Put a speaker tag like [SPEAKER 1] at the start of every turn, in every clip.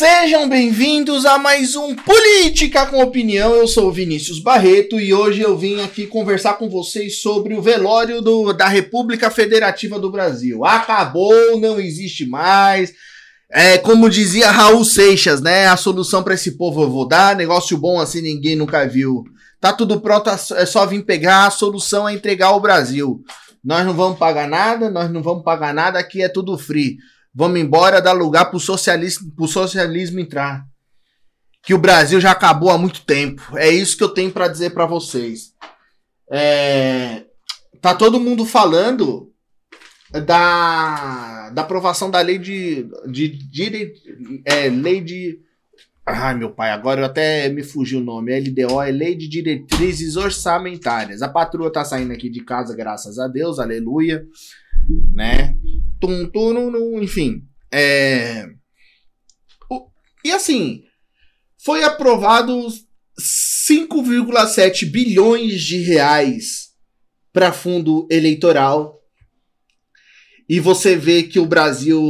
[SPEAKER 1] Sejam bem-vindos a mais um Política com Opinião. Eu sou Vinícius Barreto e hoje eu vim aqui conversar com vocês sobre o velório do, da República Federativa do Brasil. Acabou, não existe mais. É, como dizia Raul Seixas, né? A solução para esse povo eu vou dar. Negócio bom assim ninguém nunca viu. Tá tudo pronto, é só vir pegar. A solução é entregar o Brasil. Nós não vamos pagar nada, nós não vamos pagar nada, aqui é tudo free. Vamos embora, dar lugar pro socialismo, socialismo entrar. Que o Brasil já acabou há muito tempo. É isso que eu tenho para dizer para vocês. É, tá todo mundo falando da, da aprovação da lei de, de, de é, lei de Ai, meu pai, agora eu até me fugiu o nome. LDO é Lei de Diretrizes Orçamentárias. A patroa tá saindo aqui de casa, graças a Deus, aleluia. Né? Tum, tum, num, enfim. É... E assim, foi aprovado 5,7 bilhões de reais para fundo eleitoral. E você vê que o Brasil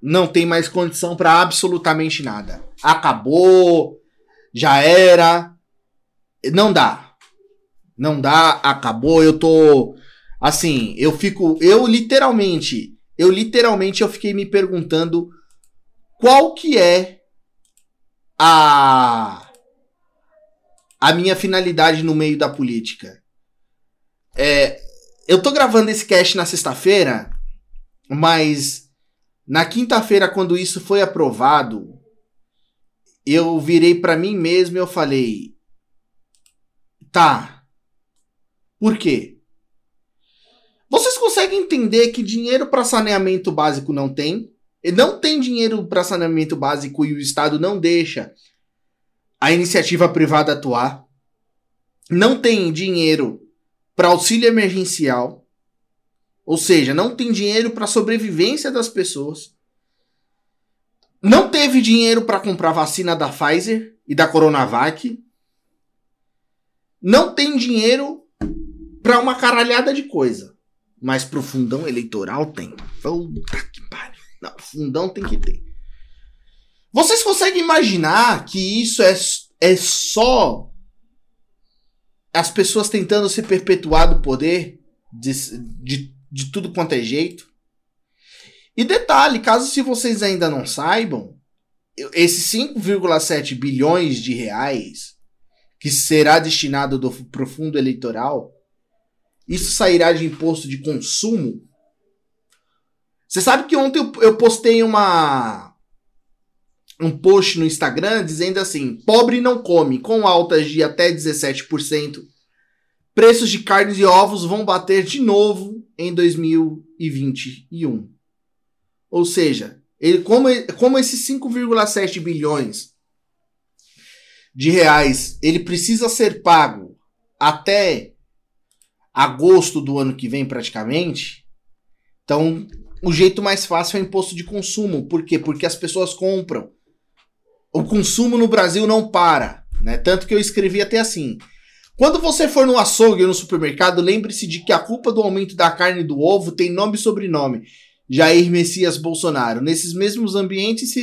[SPEAKER 1] não tem mais condição para absolutamente nada. Acabou, já era. Não dá. Não dá, acabou. Eu tô assim, eu fico, eu literalmente eu literalmente eu fiquei me perguntando qual que é a a minha finalidade no meio da política. É, eu tô gravando esse cast na sexta-feira, mas na quinta-feira quando isso foi aprovado, eu virei para mim mesmo e eu falei: "Tá. Por quê? Vocês conseguem entender que dinheiro para saneamento básico não tem? E não tem dinheiro para saneamento básico e o Estado não deixa a iniciativa privada atuar. Não tem dinheiro para auxílio emergencial. Ou seja, não tem dinheiro para sobrevivência das pessoas. Não teve dinheiro para comprar vacina da Pfizer e da Coronavac. Não tem dinheiro para uma caralhada de coisa. Mas pro fundão eleitoral tem. Puta que pariu. Não, fundão tem que ter. Vocês conseguem imaginar que isso é, é só as pessoas tentando se perpetuar do poder de, de, de tudo quanto é jeito? E detalhe, caso se vocês ainda não saibam, esses 5,7 bilhões de reais que será destinado para o fundo eleitoral isso sairá de imposto de consumo? Você sabe que ontem eu postei uma um post no Instagram dizendo assim: pobre não come, com altas de até 17%. Preços de carnes e ovos vão bater de novo em 2021. Ou seja, ele, como, como esses 5,7 bilhões de reais ele precisa ser pago até agosto do ano que vem, praticamente. Então, o jeito mais fácil é o imposto de consumo. Por quê? Porque as pessoas compram. O consumo no Brasil não para. Né? Tanto que eu escrevi até assim. Quando você for no açougue ou no supermercado, lembre-se de que a culpa do aumento da carne e do ovo tem nome e sobrenome. Jair Messias Bolsonaro. Nesses mesmos ambientes,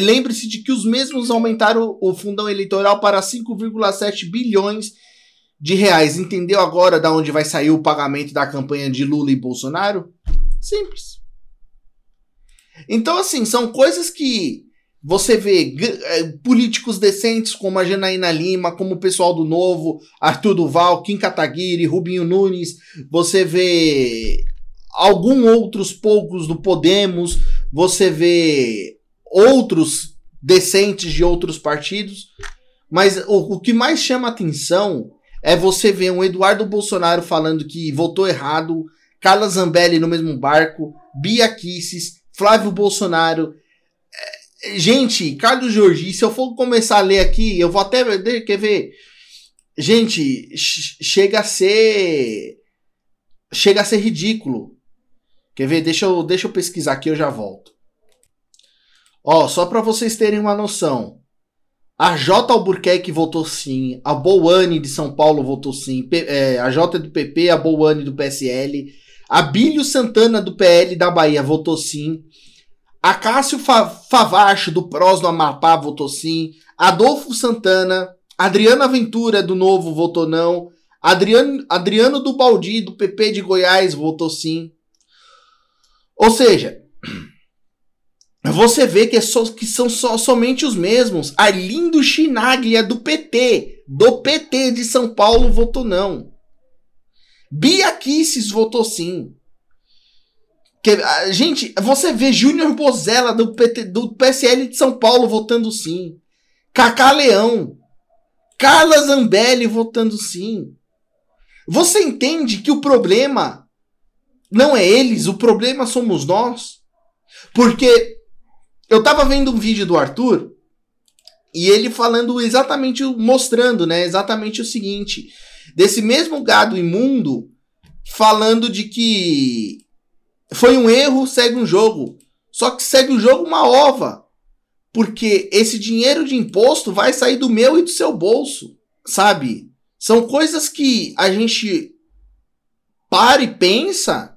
[SPEAKER 1] lembre-se de que os mesmos aumentaram o fundão eleitoral para 5,7 bilhões de reais. Entendeu agora da onde vai sair o pagamento da campanha de Lula e Bolsonaro? Simples. Então, assim, são coisas que você vê é, políticos decentes como a Janaína Lima, como o pessoal do Novo, Arthur Duval, Kim Kataguiri, Rubinho Nunes, você vê alguns outros poucos do Podemos, você vê outros decentes de outros partidos, mas o, o que mais chama atenção é você ver um Eduardo Bolsonaro falando que votou errado, Carla Zambelli no mesmo barco, Bia Kisses, Flávio Bolsonaro. É, gente, Carlos Jorge, se eu for começar a ler aqui, eu vou até. Quer ver? Gente, chega a ser. Chega a ser ridículo. Quer ver? Deixa eu, deixa eu pesquisar aqui, eu já volto. Ó, só para vocês terem uma noção. A J Albuquerque votou sim. A Boane de São Paulo votou sim. P é, a J do PP, a Boane do PSL. A Bílio Santana do PL da Bahia votou sim. Acácio Favacho, do PROS do Amapá, votou sim. Adolfo Santana, Adriana Ventura, do Novo, votou não. Adriano, Adriano do Baldi, do PP de Goiás, votou sim. Ou seja, você vê que, é que são somente os mesmos. Arlindo Chinaglia, do PT, do PT de São Paulo, votou não. Bia Kisses votou sim. Que, gente, você vê Júnior Bozella do, PT, do PSL de São Paulo votando sim. Cacá Leão. Carla Zambelli votando sim. Você entende que o problema não é eles, o problema somos nós? Porque eu tava vendo um vídeo do Arthur e ele falando exatamente, mostrando, né, exatamente o seguinte, desse mesmo gado imundo falando de que foi um erro, segue um jogo. Só que segue o jogo uma ova. Porque esse dinheiro de imposto vai sair do meu e do seu bolso, sabe? São coisas que a gente para e pensa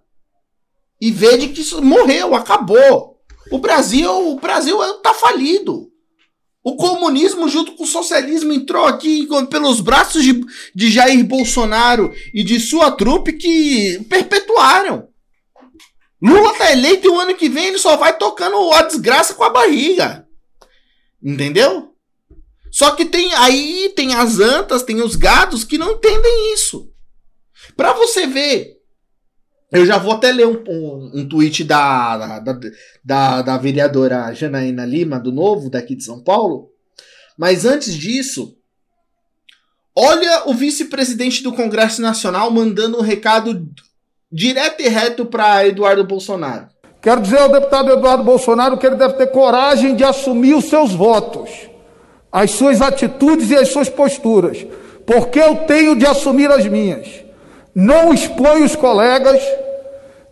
[SPEAKER 1] e vê de que isso morreu, acabou. O Brasil, o Brasil tá falido. O comunismo, junto com o socialismo, entrou aqui pelos braços de, de Jair Bolsonaro e de sua trupe que perpetuaram. Lula tá eleito e o ano que vem ele só vai tocando a desgraça com a barriga. Entendeu? Só que tem aí tem as antas, tem os gados que não entendem isso. Para você ver, eu já vou até ler um, um, um tweet da, da, da, da vereadora Janaína Lima, do Novo, daqui de São Paulo. Mas antes disso, olha o vice-presidente do Congresso Nacional mandando um recado direto e reto para Eduardo Bolsonaro.
[SPEAKER 2] Quero dizer ao deputado Eduardo Bolsonaro que ele deve ter coragem de assumir os seus votos, as suas atitudes e as suas posturas, porque eu tenho de assumir as minhas. Não exponho os colegas,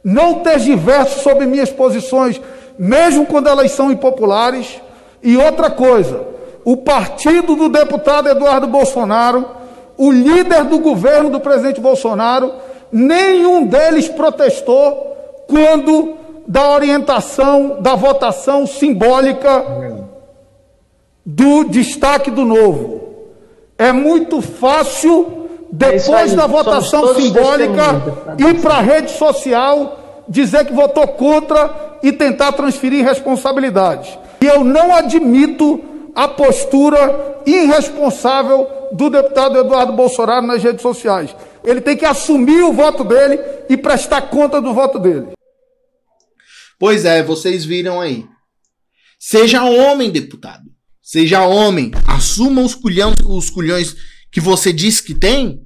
[SPEAKER 2] não tergiverso sobre minhas posições, mesmo quando elas são impopulares. E outra coisa, o partido do deputado Eduardo Bolsonaro, o líder do governo do presidente Bolsonaro, nenhum deles protestou quando da orientação da votação simbólica do destaque do novo. É muito fácil, depois é aí, da votação simbólica, ir para a rede social, dizer que votou contra e tentar transferir responsabilidades. E eu não admito a postura irresponsável do deputado Eduardo Bolsonaro nas redes sociais. Ele tem que assumir o voto dele e prestar conta do voto dele.
[SPEAKER 1] Pois é, vocês viram aí. Seja homem, deputado. Seja homem. Assuma os, culhão, os culhões que você disse que tem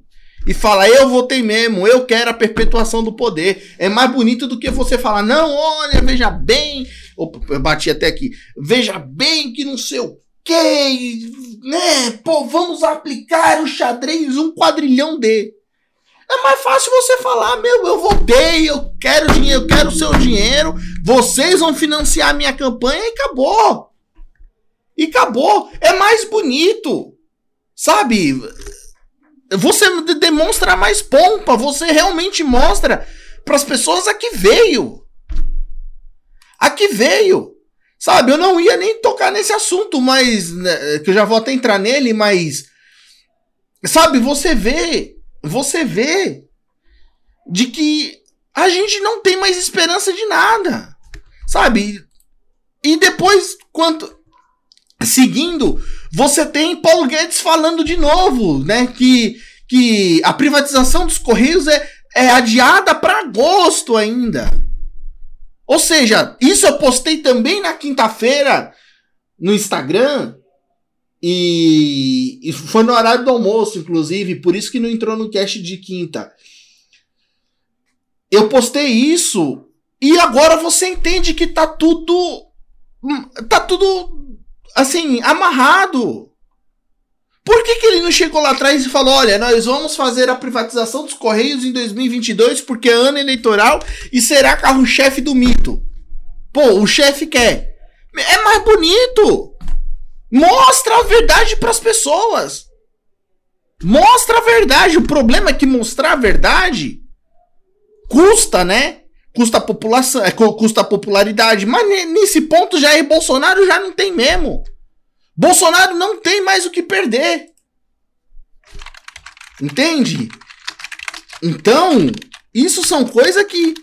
[SPEAKER 1] e fala, eu votei mesmo, eu quero a perpetuação do poder. É mais bonito do que você falar, não, olha, veja bem. Opa, eu bati até aqui. Veja bem que não sei o que, né? Pô, vamos aplicar o xadrez um quadrilhão de. É mais fácil você falar, meu, eu votei, eu quero dinheiro, eu quero o seu dinheiro, vocês vão financiar a minha campanha e acabou. E acabou. É mais bonito. Sabe? Você demonstra mais pompa, você realmente mostra para as pessoas a que veio. A que veio. Sabe, eu não ia nem tocar nesse assunto, mas. Né, que eu já vou até entrar nele, mas. Sabe, você vê você vê de que a gente não tem mais esperança de nada. Sabe? E depois, quanto. Seguindo, você tem Paulo Guedes falando de novo, né? Que, que a privatização dos Correios é, é adiada para agosto ainda. Ou seja, isso eu postei também na quinta-feira no Instagram. E, e, foi no horário do almoço, inclusive, por isso que não entrou no cast de quinta. Eu postei isso e agora você entende que tá tudo. Tá tudo assim, amarrado. Por que, que ele não chegou lá atrás e falou: olha, nós vamos fazer a privatização dos Correios em 2022 porque é ano eleitoral e será carro-chefe do mito? Pô, o chefe quer. É mais bonito. Mostra a verdade para as pessoas. Mostra a verdade. O problema é que mostrar a verdade custa, né? Custa a população, é, custa a popularidade. Mas nesse ponto é Bolsonaro já não tem mesmo. Bolsonaro não tem mais o que perder. Entende? Então, isso são coisas que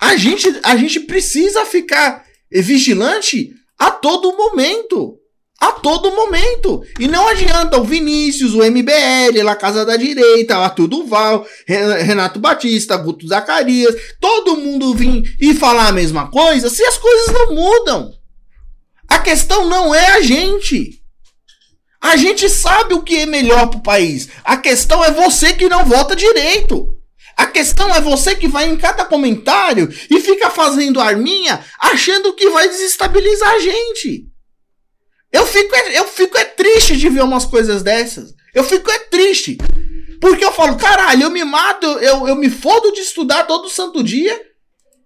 [SPEAKER 1] a gente, a gente precisa ficar vigilante a todo momento. A todo momento. E não adianta o Vinícius, o MBL, a Casa da Direita, Arthur Duval, Renato Batista, Guto Zacarias, todo mundo vir e falar a mesma coisa se as coisas não mudam. A questão não é a gente. A gente sabe o que é melhor para o país. A questão é você que não vota direito. A questão é você que vai em cada comentário e fica fazendo arminha achando que vai desestabilizar a gente. Eu fico, é, eu fico é triste de ver umas coisas dessas. Eu fico é triste. Porque eu falo, caralho, eu me mato, eu, eu me fodo de estudar todo santo dia.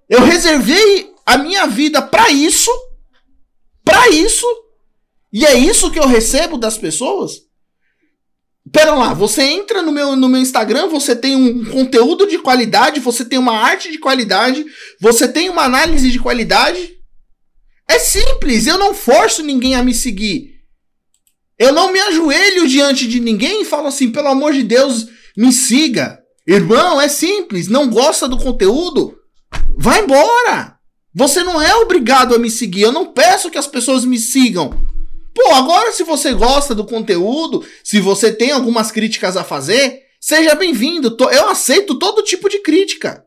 [SPEAKER 1] Eu reservei a minha vida para isso. Para isso. E é isso que eu recebo das pessoas? Pera lá, você entra no meu, no meu Instagram, você tem um conteúdo de qualidade, você tem uma arte de qualidade, você tem uma análise de qualidade. É simples, eu não forço ninguém a me seguir. Eu não me ajoelho diante de ninguém e falo assim, pelo amor de Deus, me siga. Irmão, é simples, não gosta do conteúdo? Vai embora. Você não é obrigado a me seguir, eu não peço que as pessoas me sigam. Pô, agora se você gosta do conteúdo, se você tem algumas críticas a fazer, seja bem-vindo. Eu aceito todo tipo de crítica.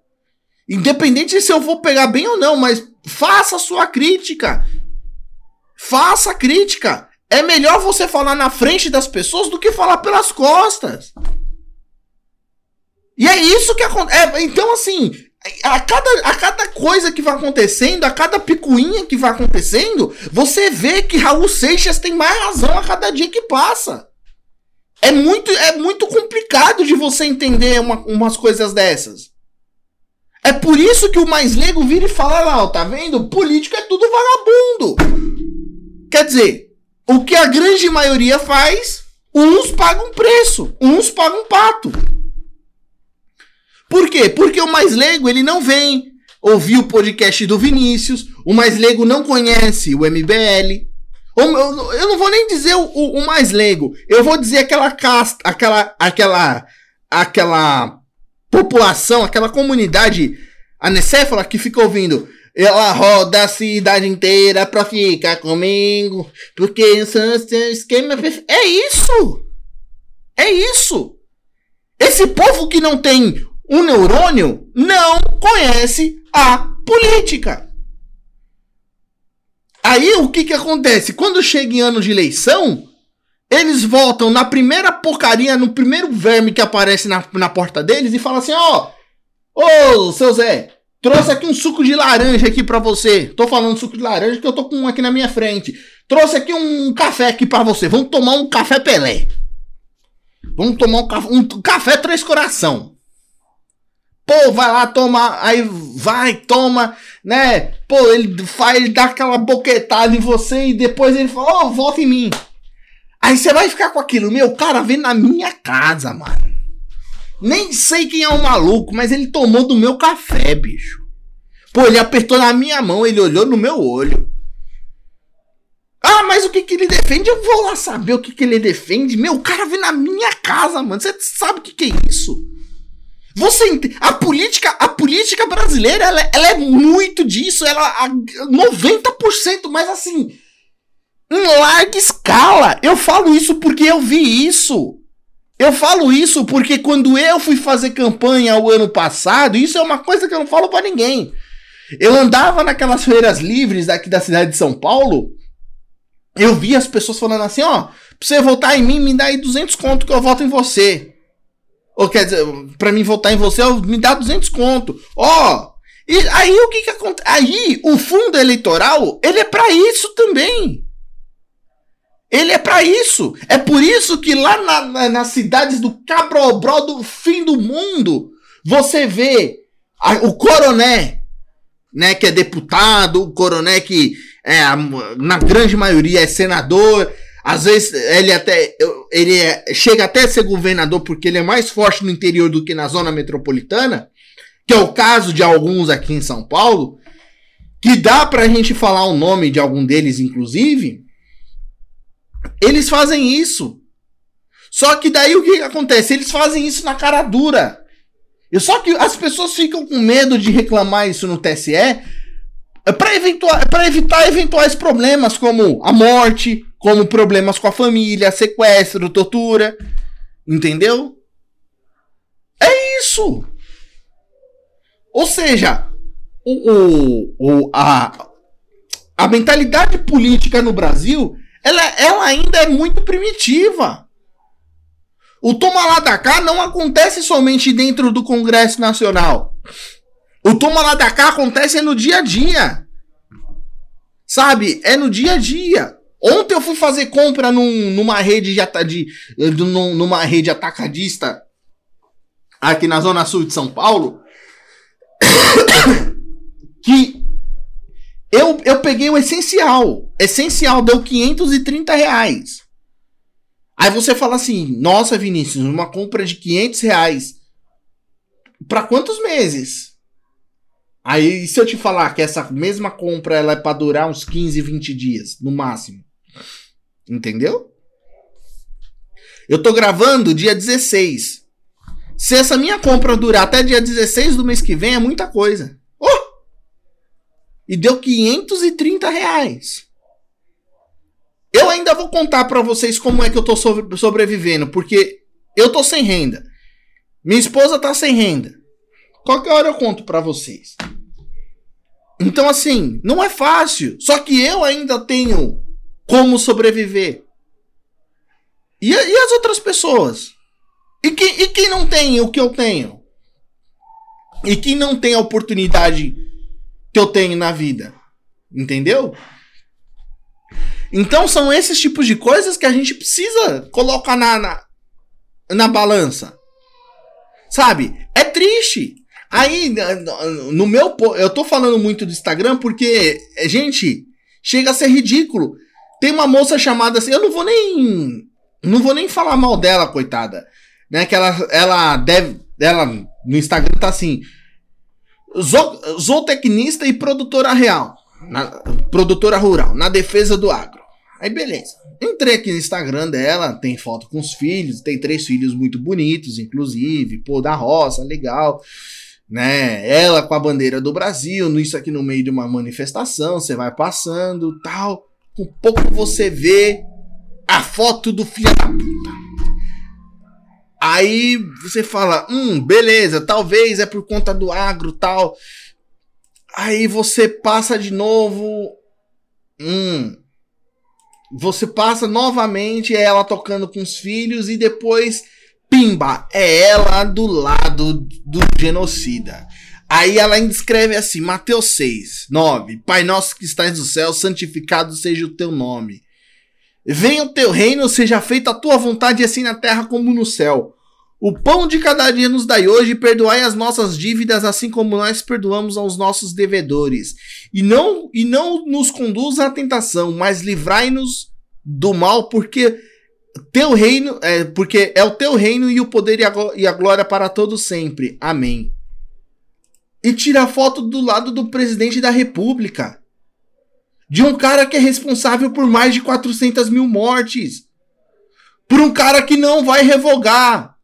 [SPEAKER 1] Independente se eu vou pegar bem ou não, mas faça a sua crítica. Faça a crítica. É melhor você falar na frente das pessoas do que falar pelas costas. E é isso que acontece. É, então, assim, a cada, a cada coisa que vai acontecendo, a cada picuinha que vai acontecendo, você vê que Raul Seixas tem mais razão a cada dia que passa. É muito, é muito complicado de você entender uma, umas coisas dessas. É por isso que o mais leigo vira e fala lá, ó, tá vendo? Político é tudo vagabundo. Quer dizer, o que a grande maioria faz, uns pagam preço, uns pagam pato. Por quê? Porque o mais leigo, ele não vem ouvir o podcast do Vinícius, o mais leigo não conhece o MBL. Eu não vou nem dizer o, mais leigo, eu vou dizer aquela casta, aquela, aquela, aquela população, aquela comunidade anecéfala que fica ouvindo. Ela roda a cidade inteira pra ficar comigo, porque o seu esquema é isso. É isso. Esse povo que não tem um neurônio não conhece a política. Aí o que que acontece? Quando chega em ano de eleição, eles votam na primeira porcaria, no primeiro verme que aparece na, na porta deles e falam assim: ó, ô seu Zé, trouxe aqui um suco de laranja aqui para você. Tô falando suco de laranja que eu tô com um aqui na minha frente. Trouxe aqui um café aqui para você. Vamos tomar um café Pelé. Vamos tomar um, café, um café Três Coração. Pô, vai lá, toma, aí vai, toma, né? Pô, ele faz, ele dá aquela boquetada em você e depois ele fala, ó, oh, volta em mim. Aí você vai ficar com aquilo, meu, cara vem na minha casa, mano. Nem sei quem é o maluco, mas ele tomou do meu café, bicho. Pô, ele apertou na minha mão, ele olhou no meu olho. Ah, mas o que que ele defende? Eu vou lá saber o que que ele defende. Meu, o cara vem na minha casa, mano. Você sabe o que que é isso? Você a política, a política brasileira, ela, ela é muito disso, ela a 90%, mas assim, em larga escala. Eu falo isso porque eu vi isso. Eu falo isso porque quando eu fui fazer campanha o ano passado, isso é uma coisa que eu não falo para ninguém. Eu andava naquelas feiras livres daqui da cidade de São Paulo, eu vi as pessoas falando assim, ó, pra você votar em mim, me dá aí 200 conto que eu voto em você. Ou quer dizer, pra mim votar em você, me dá 200 conto. Ó, e aí o que que acontece? Aí o fundo eleitoral, ele é para isso também. Ele é para isso. É por isso que lá na, na, nas cidades do Cabrobró do fim do mundo, você vê a, o coroné, né, que é deputado, o coroné que é, na grande maioria é senador, às vezes ele até ele é, chega até a ser governador porque ele é mais forte no interior do que na zona metropolitana, que é o caso de alguns aqui em São Paulo, que dá pra gente falar o nome de algum deles, inclusive, eles fazem isso. Só que daí o que acontece? Eles fazem isso na cara dura. E só que as pessoas ficam com medo de reclamar isso no TSE para evitar, evitar eventuais problemas como a morte, como problemas com a família, sequestro, tortura. Entendeu? É isso. Ou seja, o, o, o, a, a mentalidade política no Brasil ela, ela ainda é muito primitiva. O toma lá da cá não acontece somente dentro do Congresso Nacional. O toma lá da cá acontece no dia a dia. Sabe? É no dia a dia. Ontem eu fui fazer compra num, numa rede de, de, de, numa rede atacadista aqui na zona sul de São Paulo que eu, eu peguei o essencial. Essencial deu 530 reais. Aí você fala assim: Nossa, Vinícius, uma compra de 500 reais. Para quantos meses? Aí, se eu te falar que essa mesma compra ela é para durar uns 15, 20 dias, no máximo. Entendeu? Eu tô gravando dia 16. Se essa minha compra durar até dia 16 do mês que vem, é muita coisa. E deu 530 reais. Eu ainda vou contar para vocês como é que eu tô sobrevivendo, porque eu tô sem renda. Minha esposa tá sem renda. Qualquer hora eu conto para vocês. Então, assim, não é fácil. Só que eu ainda tenho como sobreviver. E, e as outras pessoas? E e quem não tem o que eu tenho? E quem não tem a oportunidade que eu tenho na vida? Entendeu? Então são esses tipos de coisas que a gente precisa colocar na, na, na balança. Sabe? É triste. Aí, no meu. Eu tô falando muito do Instagram porque, gente, chega a ser ridículo. Tem uma moça chamada assim. Eu não vou nem. Não vou nem falar mal dela, coitada né? Que ela, ela deve. Ela no Instagram tá assim. Zootecnista e produtora real. Na, produtora rural, na defesa do agro. Aí beleza. Entrei aqui no Instagram dela, tem foto com os filhos, tem três filhos muito bonitos, inclusive, pô, da roça, legal. Né? Ela com a bandeira do Brasil, isso aqui no meio de uma manifestação, você vai passando, tal. Com pouco você vê a foto do filho da puta. Aí você fala, hum, beleza, talvez é por conta do agro tal. Aí você passa de novo, hum, você passa novamente, é ela tocando com os filhos e depois, pimba, é ela do lado do genocida. Aí ela ainda escreve assim, Mateus 6, 9, Pai nosso que estás no céu, santificado seja o teu nome. Venha o teu reino, seja feita a tua vontade, assim na terra como no céu. O pão de cada dia nos dai hoje, e perdoai as nossas dívidas, assim como nós perdoamos aos nossos devedores. E não, e não nos conduza à tentação, mas livrai-nos do mal, porque teu reino, é, porque é o teu reino e o poder e a glória para todos sempre. Amém. E tira a foto do lado do presidente da república. De um cara que é responsável por mais de 400 mil mortes. Por um cara que não vai revogar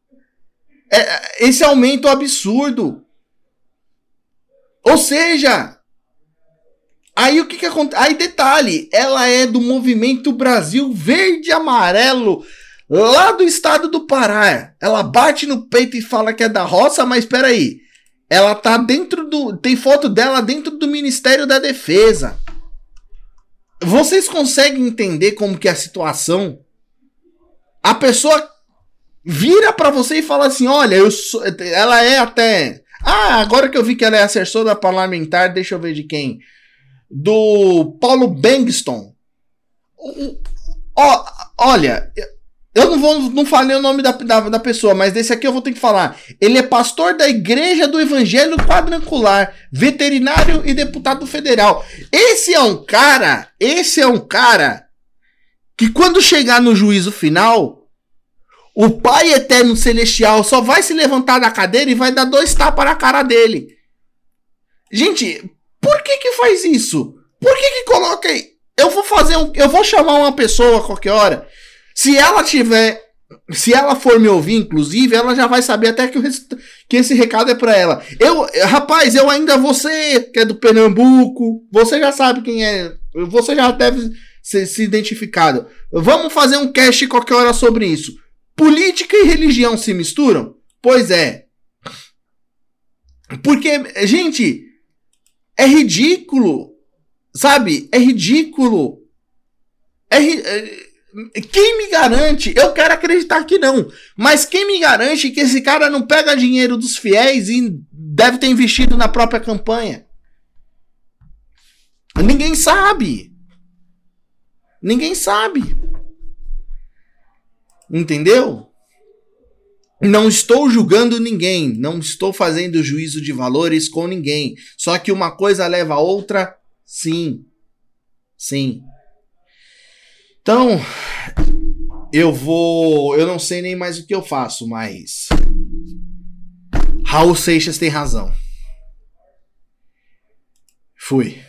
[SPEAKER 1] é, esse aumento absurdo. Ou seja, aí o que que acontece? Aí detalhe, ela é do movimento Brasil Verde Amarelo, lá do estado do Pará. Ela bate no peito e fala que é da roça, mas espera aí. Ela tá dentro do, tem foto dela dentro do Ministério da Defesa. Vocês conseguem entender como que é a situação? A pessoa vira para você e fala assim: olha, eu sou, ela é até. Ah, agora que eu vi que ela é assessora parlamentar, deixa eu ver de quem. Do Paulo Bangston. Ó, olha, eu não vou, não falei o nome da, da, da, pessoa, mas desse aqui eu vou ter que falar. Ele é pastor da Igreja do Evangelho Quadrangular, veterinário e deputado federal. Esse é um cara, esse é um cara que quando chegar no juízo final, o Pai Eterno Celestial só vai se levantar da cadeira e vai dar dois tapas na cara dele. Gente, por que que faz isso? Por que que coloca aí? Eu vou fazer um. Eu vou chamar uma pessoa a qualquer hora. Se ela tiver. Se ela for me ouvir, inclusive, ela já vai saber até que, o, que esse recado é para ela. Eu, rapaz, eu ainda você, que é do Pernambuco, você já sabe quem é. Você já deve ser, se identificado. Vamos fazer um cast qualquer hora sobre isso. Política e religião se misturam? Pois é. Porque, gente, é ridículo. Sabe? É ridículo. É, é, quem me garante? Eu quero acreditar que não. Mas quem me garante que esse cara não pega dinheiro dos fiéis e deve ter investido na própria campanha? Ninguém sabe. Ninguém sabe. Entendeu? Não estou julgando ninguém, não estou fazendo juízo de valores com ninguém. Só que uma coisa leva a outra, sim. Sim. Então, eu vou. Eu não sei nem mais o que eu faço, mas. Raul Seixas tem razão. Fui.